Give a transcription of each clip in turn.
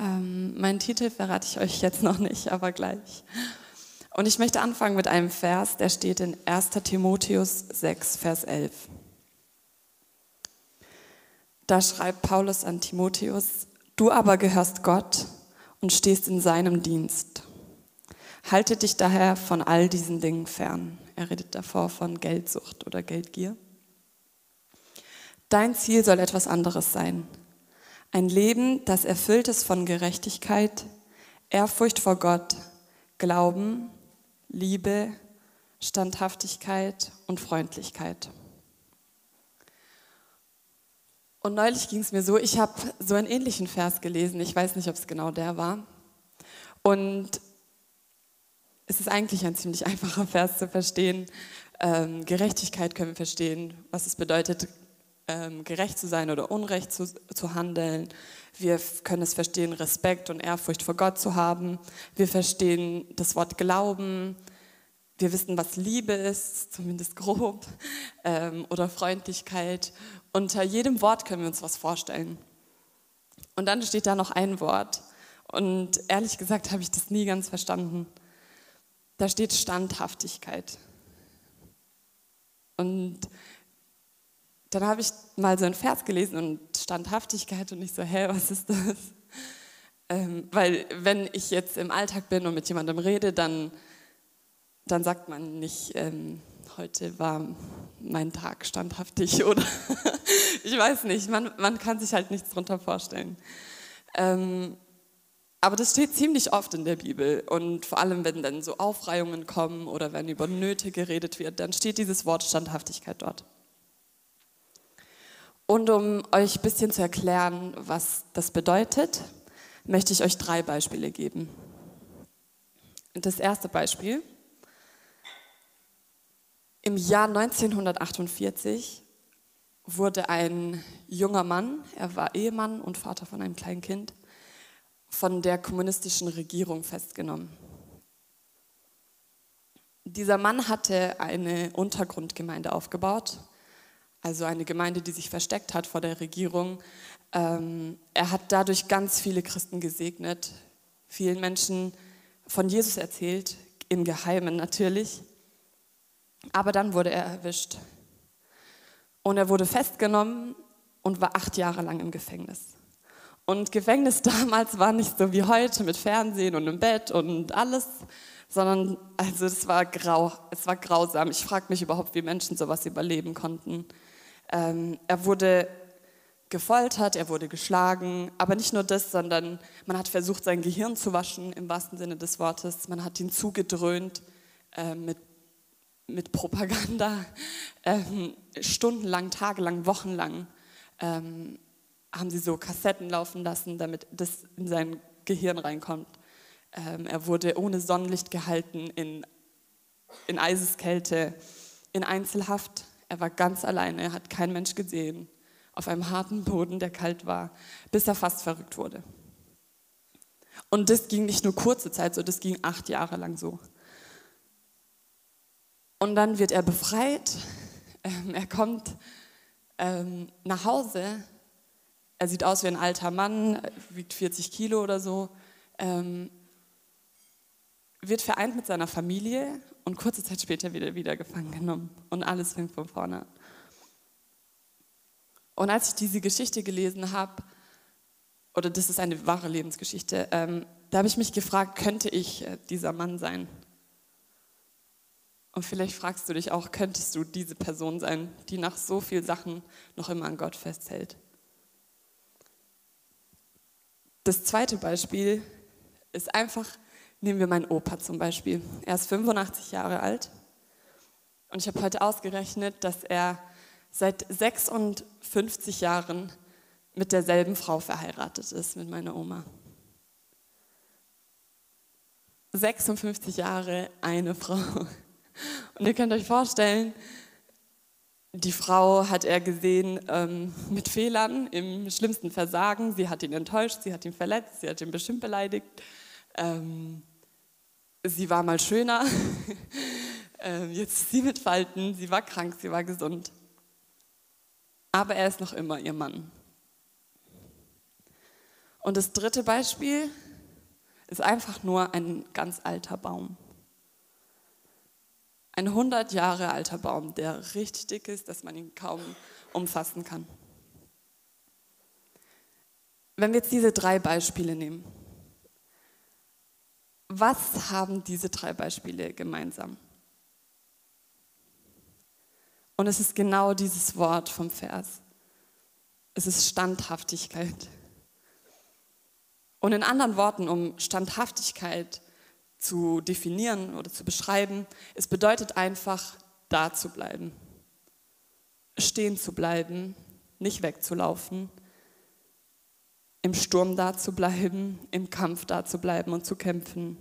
Ähm, meinen Titel verrate ich euch jetzt noch nicht, aber gleich. Und ich möchte anfangen mit einem Vers, der steht in 1 Timotheus 6, Vers 11. Da schreibt Paulus an Timotheus, du aber gehörst Gott und stehst in seinem Dienst. Halte dich daher von all diesen Dingen fern. Er redet davor von Geldsucht oder Geldgier. Dein Ziel soll etwas anderes sein. Ein Leben, das erfüllt ist von Gerechtigkeit, Ehrfurcht vor Gott, Glauben, Liebe, Standhaftigkeit und Freundlichkeit. Und neulich ging es mir so, ich habe so einen ähnlichen Vers gelesen, ich weiß nicht, ob es genau der war. Und es ist eigentlich ein ziemlich einfacher Vers zu verstehen. Ähm, Gerechtigkeit können wir verstehen, was es bedeutet, ähm, gerecht zu sein oder unrecht zu, zu handeln. Wir können es verstehen, Respekt und Ehrfurcht vor Gott zu haben. Wir verstehen das Wort Glauben. Wir wissen, was Liebe ist, zumindest grob, ähm, oder Freundlichkeit. Unter jedem Wort können wir uns was vorstellen. Und dann steht da noch ein Wort. Und ehrlich gesagt habe ich das nie ganz verstanden. Da steht Standhaftigkeit. Und dann habe ich mal so einen Vers gelesen und Standhaftigkeit und ich so, hä, was ist das? Ähm, weil wenn ich jetzt im Alltag bin und mit jemandem rede, dann, dann sagt man nicht, ähm, heute war mein Tag standhaftig oder ich weiß nicht, man, man kann sich halt nichts darunter vorstellen. Ähm, aber das steht ziemlich oft in der Bibel und vor allem, wenn dann so Aufreihungen kommen oder wenn über Nöte geredet wird, dann steht dieses Wort Standhaftigkeit dort. Und um euch ein bisschen zu erklären, was das bedeutet, möchte ich euch drei Beispiele geben. Das erste Beispiel im Jahr 1948 wurde ein junger Mann, er war Ehemann und Vater von einem kleinen Kind, von der kommunistischen Regierung festgenommen. Dieser Mann hatte eine Untergrundgemeinde aufgebaut, also eine Gemeinde, die sich versteckt hat vor der Regierung. Ähm, er hat dadurch ganz viele Christen gesegnet, vielen Menschen von Jesus erzählt, im Geheimen natürlich. Aber dann wurde er erwischt. Und er wurde festgenommen und war acht Jahre lang im Gefängnis. Und Gefängnis damals war nicht so wie heute mit Fernsehen und im Bett und alles, sondern also es war grau, es war grausam. Ich frage mich überhaupt, wie Menschen sowas überleben konnten. Ähm, er wurde gefoltert, er wurde geschlagen, aber nicht nur das, sondern man hat versucht, sein Gehirn zu waschen, im wahrsten Sinne des Wortes. Man hat ihn zugedröhnt äh, mit mit Propaganda ähm, stundenlang, tagelang, wochenlang ähm, haben sie so Kassetten laufen lassen, damit das in sein Gehirn reinkommt. Ähm, er wurde ohne Sonnenlicht gehalten, in, in Eiseskälte, in Einzelhaft. Er war ganz alleine, er hat kein Mensch gesehen, auf einem harten Boden, der kalt war, bis er fast verrückt wurde. Und das ging nicht nur kurze Zeit so, das ging acht Jahre lang so. Und dann wird er befreit. Ähm, er kommt ähm, nach Hause. Er sieht aus wie ein alter Mann, wiegt 40 Kilo oder so. Ähm, wird vereint mit seiner Familie und kurze Zeit später wird er wieder gefangen genommen. Und alles fängt von vorne an. Und als ich diese Geschichte gelesen habe, oder das ist eine wahre Lebensgeschichte, ähm, da habe ich mich gefragt, könnte ich äh, dieser Mann sein? Und vielleicht fragst du dich auch, könntest du diese Person sein, die nach so vielen Sachen noch immer an Gott festhält? Das zweite Beispiel ist einfach, nehmen wir meinen Opa zum Beispiel. Er ist 85 Jahre alt und ich habe heute ausgerechnet, dass er seit 56 Jahren mit derselben Frau verheiratet ist, mit meiner Oma. 56 Jahre eine Frau. Und ihr könnt euch vorstellen, die Frau hat er gesehen ähm, mit Fehlern, im schlimmsten Versagen. Sie hat ihn enttäuscht, sie hat ihn verletzt, sie hat ihn bestimmt beleidigt. Ähm, sie war mal schöner, ähm, jetzt ist sie mit Falten, sie war krank, sie war gesund. Aber er ist noch immer ihr Mann. Und das dritte Beispiel ist einfach nur ein ganz alter Baum. Ein 100 Jahre alter Baum, der richtig dick ist, dass man ihn kaum umfassen kann. Wenn wir jetzt diese drei Beispiele nehmen, was haben diese drei Beispiele gemeinsam? Und es ist genau dieses Wort vom Vers. Es ist Standhaftigkeit. Und in anderen Worten, um Standhaftigkeit zu definieren oder zu beschreiben, es bedeutet einfach, da zu bleiben, stehen zu bleiben, nicht wegzulaufen, im Sturm da zu bleiben, im Kampf da zu bleiben und zu kämpfen,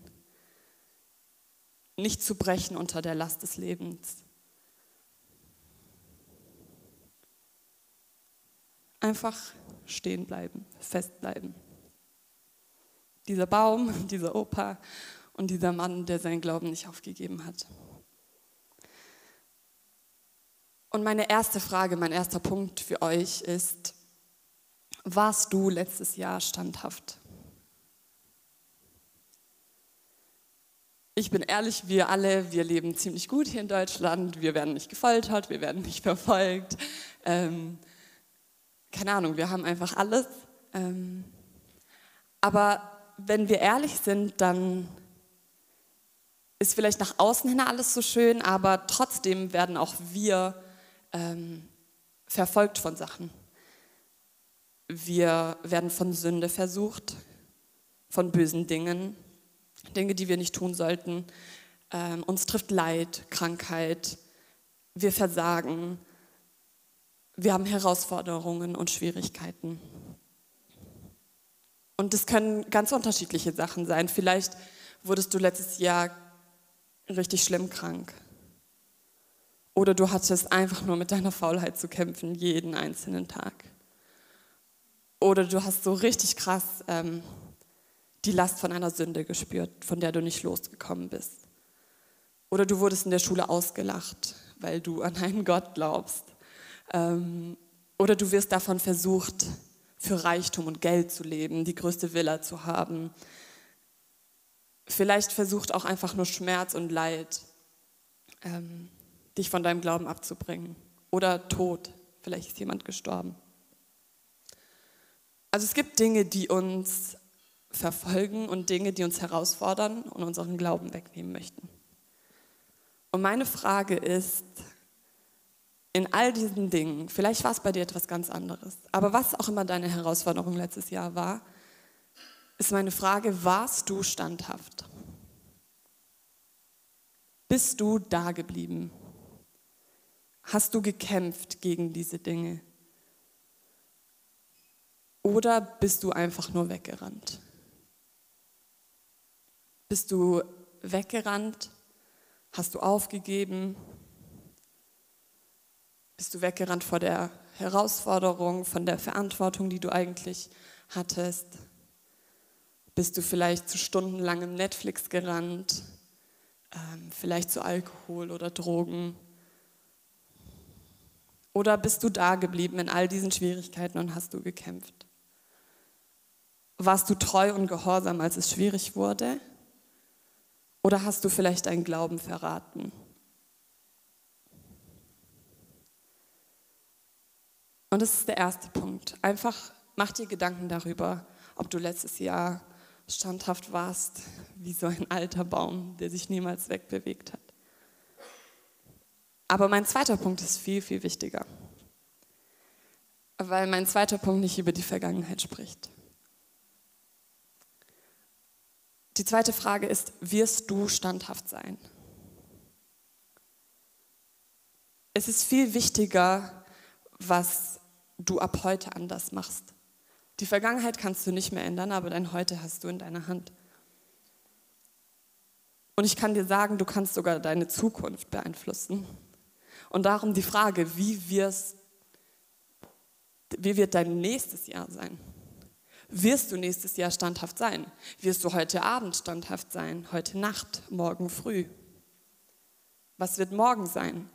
nicht zu brechen unter der Last des Lebens. Einfach stehen bleiben, festbleiben. Dieser Baum, dieser Opa und dieser Mann, der seinen Glauben nicht aufgegeben hat. Und meine erste Frage, mein erster Punkt für euch ist, warst du letztes Jahr standhaft? Ich bin ehrlich, wir alle, wir leben ziemlich gut hier in Deutschland. Wir werden nicht gefoltert, wir werden nicht verfolgt. Ähm, keine Ahnung, wir haben einfach alles. Ähm, aber wenn wir ehrlich sind, dann ist vielleicht nach außen hin alles so schön, aber trotzdem werden auch wir ähm, verfolgt von Sachen. Wir werden von Sünde versucht, von bösen Dingen, Dinge, die wir nicht tun sollten. Ähm, uns trifft Leid, Krankheit, wir versagen, wir haben Herausforderungen und Schwierigkeiten. Und das können ganz unterschiedliche Sachen sein. Vielleicht wurdest du letztes Jahr richtig schlimm krank. Oder du hattest einfach nur mit deiner Faulheit zu kämpfen, jeden einzelnen Tag. Oder du hast so richtig krass ähm, die Last von einer Sünde gespürt, von der du nicht losgekommen bist. Oder du wurdest in der Schule ausgelacht, weil du an einen Gott glaubst. Ähm, oder du wirst davon versucht, für Reichtum und Geld zu leben, die größte Villa zu haben. Vielleicht versucht auch einfach nur Schmerz und Leid, ähm, dich von deinem Glauben abzubringen. Oder Tod, vielleicht ist jemand gestorben. Also es gibt Dinge, die uns verfolgen und Dinge, die uns herausfordern und unseren Glauben wegnehmen möchten. Und meine Frage ist, in all diesen Dingen, vielleicht war es bei dir etwas ganz anderes, aber was auch immer deine Herausforderung letztes Jahr war, ist meine Frage, warst du standhaft? Bist du da geblieben? Hast du gekämpft gegen diese Dinge? Oder bist du einfach nur weggerannt? Bist du weggerannt? Hast du aufgegeben? Bist du weggerannt vor der Herausforderung, von der Verantwortung, die du eigentlich hattest? Bist du vielleicht zu stundenlangem Netflix gerannt? Ähm, vielleicht zu Alkohol oder Drogen? Oder bist du da geblieben in all diesen Schwierigkeiten und hast du gekämpft? Warst du treu und gehorsam, als es schwierig wurde? Oder hast du vielleicht deinen Glauben verraten? Und das ist der erste Punkt. Einfach mach dir Gedanken darüber, ob du letztes Jahr standhaft warst, wie so ein alter Baum, der sich niemals wegbewegt hat. Aber mein zweiter Punkt ist viel, viel wichtiger, weil mein zweiter Punkt nicht über die Vergangenheit spricht. Die zweite Frage ist, wirst du standhaft sein? Es ist viel wichtiger, was du ab heute anders machst. Die Vergangenheit kannst du nicht mehr ändern, aber dein Heute hast du in deiner Hand. Und ich kann dir sagen, du kannst sogar deine Zukunft beeinflussen. Und darum die Frage, wie, wirst, wie wird dein nächstes Jahr sein? Wirst du nächstes Jahr standhaft sein? Wirst du heute Abend standhaft sein? Heute Nacht? Morgen früh? Was wird morgen sein?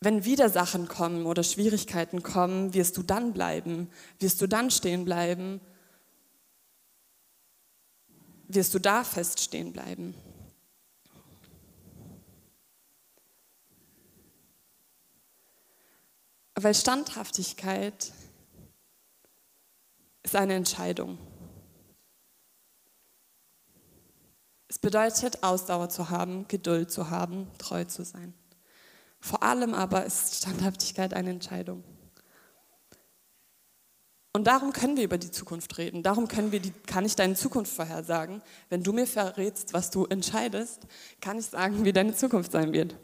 Wenn wieder Sachen kommen oder Schwierigkeiten kommen, wirst du dann bleiben? Wirst du dann stehen bleiben? wirst du da feststehen bleiben. Weil Standhaftigkeit ist eine Entscheidung. Es bedeutet, Ausdauer zu haben, Geduld zu haben, treu zu sein. Vor allem aber ist Standhaftigkeit eine Entscheidung. Und darum können wir über die Zukunft reden. Darum können wir die, kann ich deine Zukunft vorhersagen. Wenn du mir verrätst, was du entscheidest, kann ich sagen, wie deine Zukunft sein wird.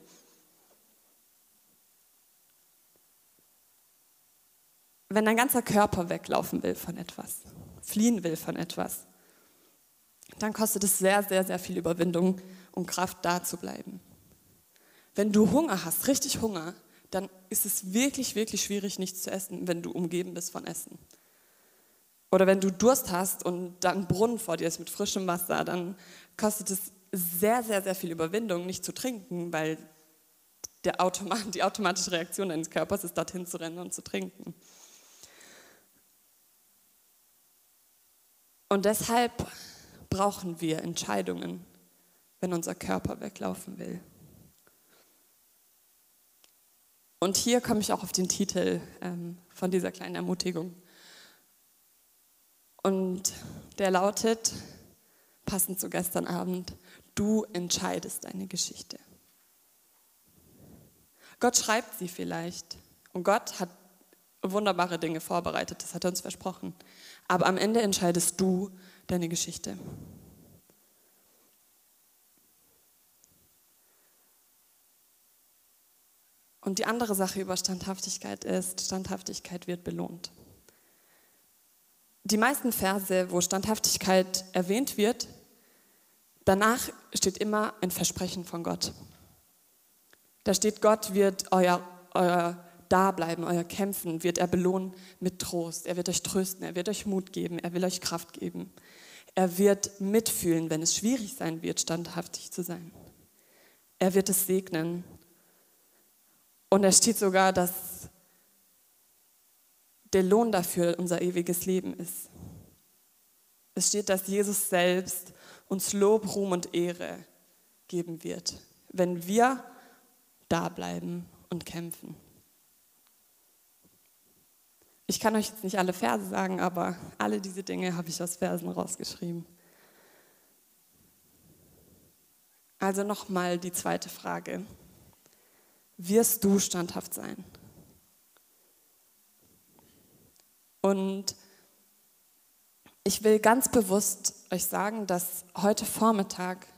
Wenn dein ganzer Körper weglaufen will von etwas, fliehen will von etwas, dann kostet es sehr, sehr, sehr viel Überwindung, um Kraft da zu bleiben. Wenn du Hunger hast, richtig Hunger, dann ist es wirklich, wirklich schwierig, nichts zu essen, wenn du umgeben bist von Essen. Oder wenn du Durst hast und dann Brunnen vor dir ist mit frischem Wasser, dann kostet es sehr, sehr, sehr viel Überwindung, nicht zu trinken, weil Automat, die automatische Reaktion deines Körpers ist, dorthin zu rennen und zu trinken. Und deshalb brauchen wir Entscheidungen, wenn unser Körper weglaufen will. Und hier komme ich auch auf den Titel ähm, von dieser kleinen Ermutigung. Und der lautet, passend zu gestern Abend, du entscheidest deine Geschichte. Gott schreibt sie vielleicht und Gott hat wunderbare Dinge vorbereitet, das hat er uns versprochen. Aber am Ende entscheidest du deine Geschichte. Und die andere Sache über Standhaftigkeit ist, Standhaftigkeit wird belohnt. Die meisten Verse, wo Standhaftigkeit erwähnt wird, danach steht immer ein Versprechen von Gott. Da steht, Gott wird euer, euer Dableiben, euer Kämpfen, wird er belohnen mit Trost. Er wird euch trösten, er wird euch Mut geben, er will euch Kraft geben. Er wird mitfühlen, wenn es schwierig sein wird, standhaftig zu sein. Er wird es segnen und es steht sogar, dass der Lohn dafür unser ewiges Leben ist. Es steht, dass Jesus selbst uns Lob, Ruhm und Ehre geben wird, wenn wir da bleiben und kämpfen. Ich kann euch jetzt nicht alle Verse sagen, aber alle diese Dinge habe ich aus Versen rausgeschrieben. Also nochmal die zweite Frage wirst du standhaft sein. Und ich will ganz bewusst euch sagen, dass heute Vormittag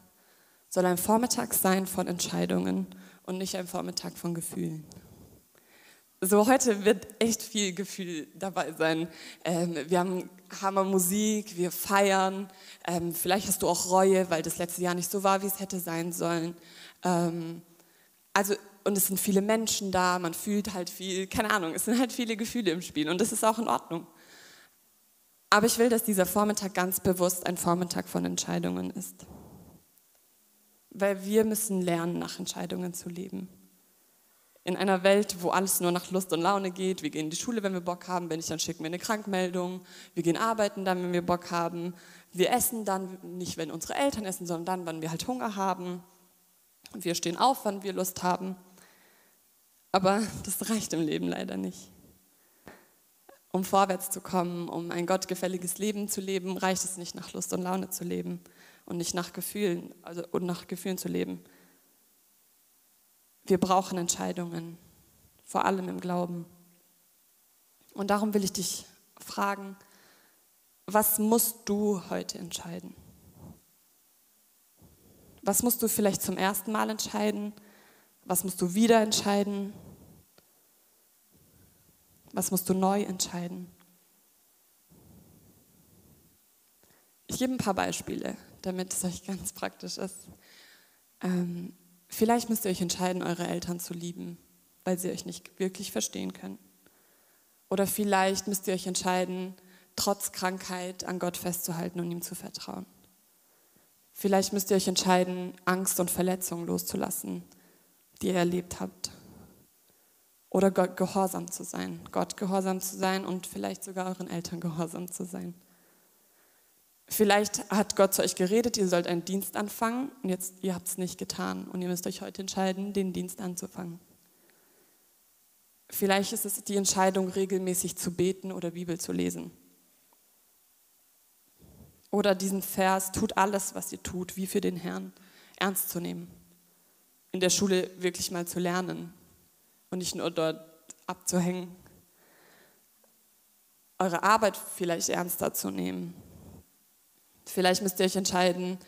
soll ein Vormittag sein von Entscheidungen und nicht ein Vormittag von Gefühlen. So heute wird echt viel Gefühl dabei sein. Ähm, wir haben Hammer Musik, wir feiern. Ähm, vielleicht hast du auch Reue, weil das letzte Jahr nicht so war, wie es hätte sein sollen. Ähm, also und es sind viele Menschen da, man fühlt halt viel, keine Ahnung, es sind halt viele Gefühle im Spiel und das ist auch in Ordnung. Aber ich will, dass dieser Vormittag ganz bewusst ein Vormittag von Entscheidungen ist. Weil wir müssen lernen, nach Entscheidungen zu leben. In einer Welt, wo alles nur nach Lust und Laune geht, wir gehen in die Schule, wenn wir Bock haben, wenn nicht, dann schicken wir eine Krankmeldung, wir gehen arbeiten dann, wenn wir Bock haben, wir essen dann, nicht wenn unsere Eltern essen, sondern dann, wenn wir halt Hunger haben, wir stehen auf, wann wir Lust haben. Aber das reicht im Leben leider nicht. Um vorwärts zu kommen, um ein gottgefälliges Leben zu leben, reicht es nicht nach Lust und Laune zu leben und nicht nach Gefühlen, also und nach Gefühlen zu leben. Wir brauchen Entscheidungen, vor allem im Glauben. Und darum will ich dich fragen, was musst du heute entscheiden? Was musst du vielleicht zum ersten Mal entscheiden? Was musst du wieder entscheiden? Was musst du neu entscheiden? Ich gebe ein paar Beispiele, damit es euch ganz praktisch ist. Ähm, vielleicht müsst ihr euch entscheiden, eure Eltern zu lieben, weil sie euch nicht wirklich verstehen können. Oder vielleicht müsst ihr euch entscheiden, trotz Krankheit an Gott festzuhalten und ihm zu vertrauen. Vielleicht müsst ihr euch entscheiden, Angst und Verletzungen loszulassen, die ihr erlebt habt. Oder Gott gehorsam zu sein, Gott gehorsam zu sein und vielleicht sogar euren Eltern gehorsam zu sein. Vielleicht hat Gott zu euch geredet, ihr sollt einen Dienst anfangen und jetzt ihr habt es nicht getan und ihr müsst euch heute entscheiden, den Dienst anzufangen. Vielleicht ist es die Entscheidung, regelmäßig zu beten oder Bibel zu lesen. Oder diesen Vers, tut alles, was ihr tut, wie für den Herrn, ernst zu nehmen. In der Schule wirklich mal zu lernen und nicht nur dort abzuhängen. Eure Arbeit vielleicht ernster zu nehmen. Vielleicht müsst ihr euch entscheiden,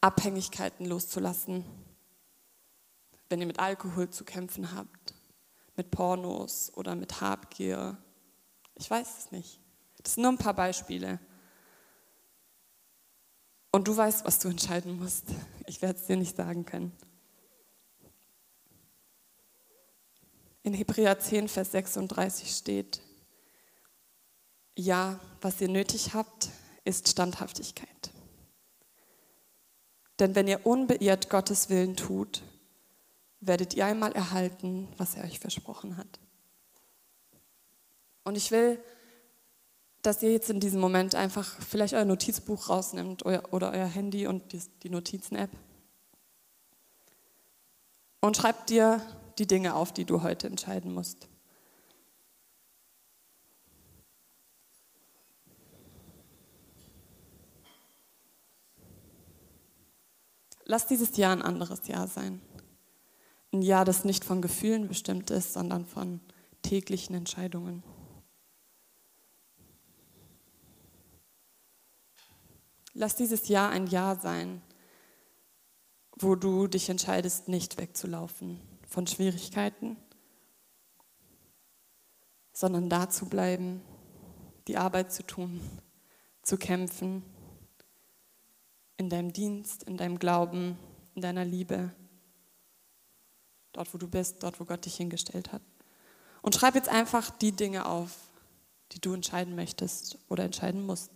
Abhängigkeiten loszulassen, wenn ihr mit Alkohol zu kämpfen habt mit Pornos oder mit Habgier. Ich weiß es nicht. Das sind nur ein paar Beispiele. Und du weißt, was du entscheiden musst. Ich werde es dir nicht sagen können. In Hebräer 10, Vers 36 steht, ja, was ihr nötig habt, ist Standhaftigkeit. Denn wenn ihr unbeirrt Gottes Willen tut, werdet ihr einmal erhalten, was er euch versprochen hat. Und ich will, dass ihr jetzt in diesem Moment einfach vielleicht euer Notizbuch rausnimmt oder euer Handy und die Notizen-App und schreibt dir die Dinge auf, die du heute entscheiden musst. Lass dieses Jahr ein anderes Jahr sein. Ein Jahr, das nicht von Gefühlen bestimmt ist, sondern von täglichen Entscheidungen. Lass dieses Jahr ein Jahr sein, wo du dich entscheidest, nicht wegzulaufen von Schwierigkeiten, sondern da zu bleiben, die Arbeit zu tun, zu kämpfen, in deinem Dienst, in deinem Glauben, in deiner Liebe dort wo du bist, dort wo Gott dich hingestellt hat. Und schreib jetzt einfach die Dinge auf, die du entscheiden möchtest oder entscheiden musst.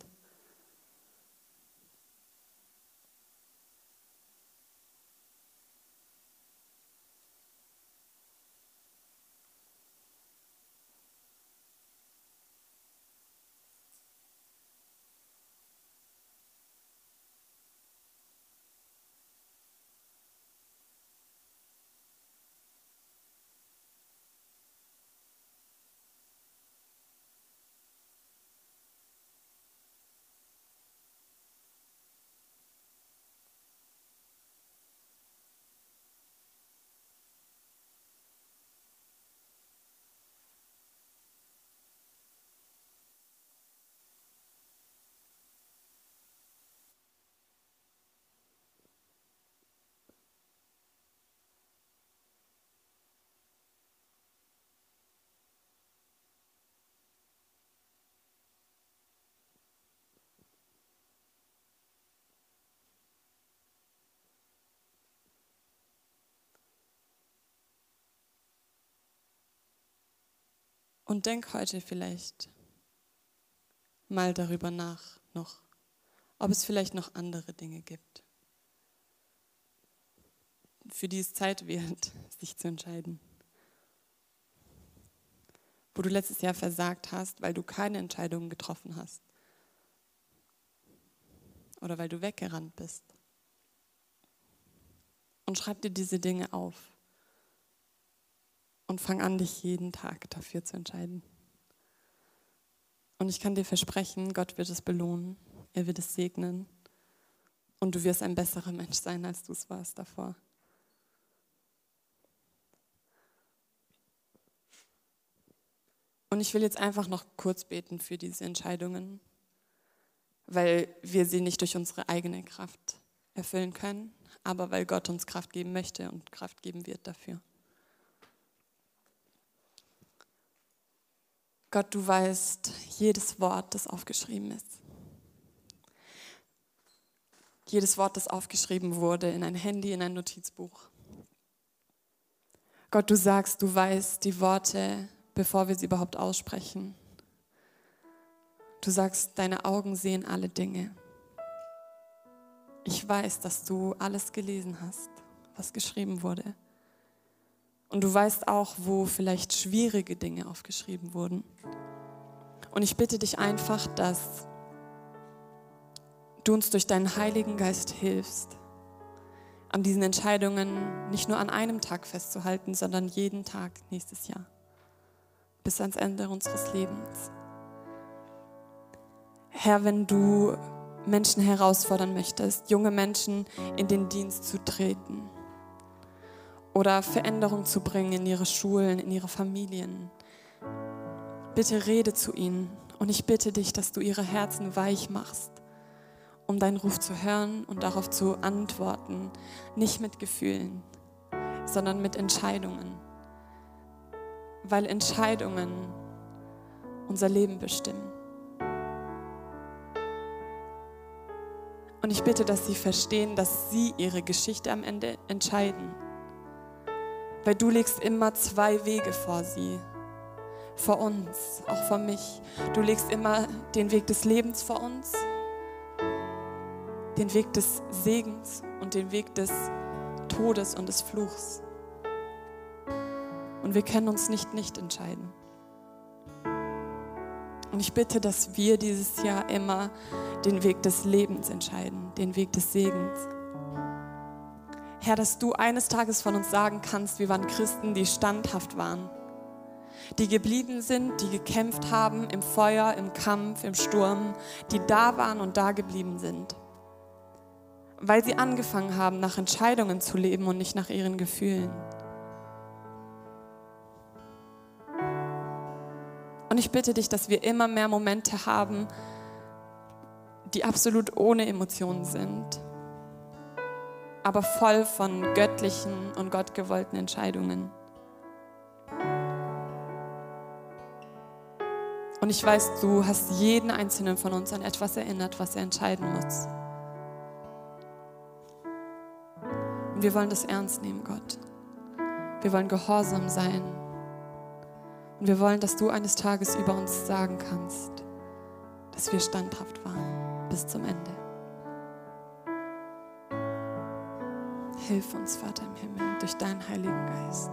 Und denk heute vielleicht mal darüber nach noch, ob es vielleicht noch andere Dinge gibt, für die es Zeit wird, sich zu entscheiden. Wo du letztes Jahr versagt hast, weil du keine Entscheidungen getroffen hast. Oder weil du weggerannt bist. Und schreib dir diese Dinge auf und fang an, dich jeden Tag dafür zu entscheiden. Und ich kann dir versprechen, Gott wird es belohnen, er wird es segnen und du wirst ein besserer Mensch sein, als du es warst davor. Und ich will jetzt einfach noch kurz beten für diese Entscheidungen, weil wir sie nicht durch unsere eigene Kraft erfüllen können, aber weil Gott uns Kraft geben möchte und Kraft geben wird dafür. Gott, du weißt jedes Wort, das aufgeschrieben ist. Jedes Wort, das aufgeschrieben wurde in ein Handy, in ein Notizbuch. Gott, du sagst, du weißt die Worte, bevor wir sie überhaupt aussprechen. Du sagst, deine Augen sehen alle Dinge. Ich weiß, dass du alles gelesen hast, was geschrieben wurde. Und du weißt auch, wo vielleicht schwierige Dinge aufgeschrieben wurden. Und ich bitte dich einfach, dass du uns durch deinen Heiligen Geist hilfst, an diesen Entscheidungen nicht nur an einem Tag festzuhalten, sondern jeden Tag nächstes Jahr, bis ans Ende unseres Lebens. Herr, wenn du Menschen herausfordern möchtest, junge Menschen in den Dienst zu treten oder Veränderung zu bringen in ihre Schulen, in ihre Familien, bitte rede zu ihnen und ich bitte dich, dass du ihre Herzen weich machst, um deinen Ruf zu hören und darauf zu antworten, nicht mit Gefühlen, sondern mit Entscheidungen, weil Entscheidungen unser Leben bestimmen. Und ich bitte, dass sie verstehen, dass sie ihre Geschichte am Ende entscheiden. Weil du legst immer zwei Wege vor sie. Vor uns, auch vor mich. Du legst immer den Weg des Lebens vor uns, den Weg des Segens und den Weg des Todes und des Fluchs. Und wir können uns nicht nicht entscheiden. Und ich bitte, dass wir dieses Jahr immer den Weg des Lebens entscheiden, den Weg des Segens. Herr, dass du eines Tages von uns sagen kannst, wir waren Christen, die standhaft waren, die geblieben sind, die gekämpft haben im Feuer, im Kampf, im Sturm, die da waren und da geblieben sind, weil sie angefangen haben, nach Entscheidungen zu leben und nicht nach ihren Gefühlen. Und ich bitte dich, dass wir immer mehr Momente haben, die absolut ohne Emotionen sind, aber voll von göttlichen und gottgewollten Entscheidungen. Und ich weiß, du hast jeden einzelnen von uns an etwas erinnert, was er entscheiden muss. Und wir wollen das ernst nehmen, Gott. Wir wollen gehorsam sein. Und wir wollen, dass du eines Tages über uns sagen kannst, dass wir standhaft waren bis zum Ende. Hilf uns, Vater im Himmel, durch deinen Heiligen Geist.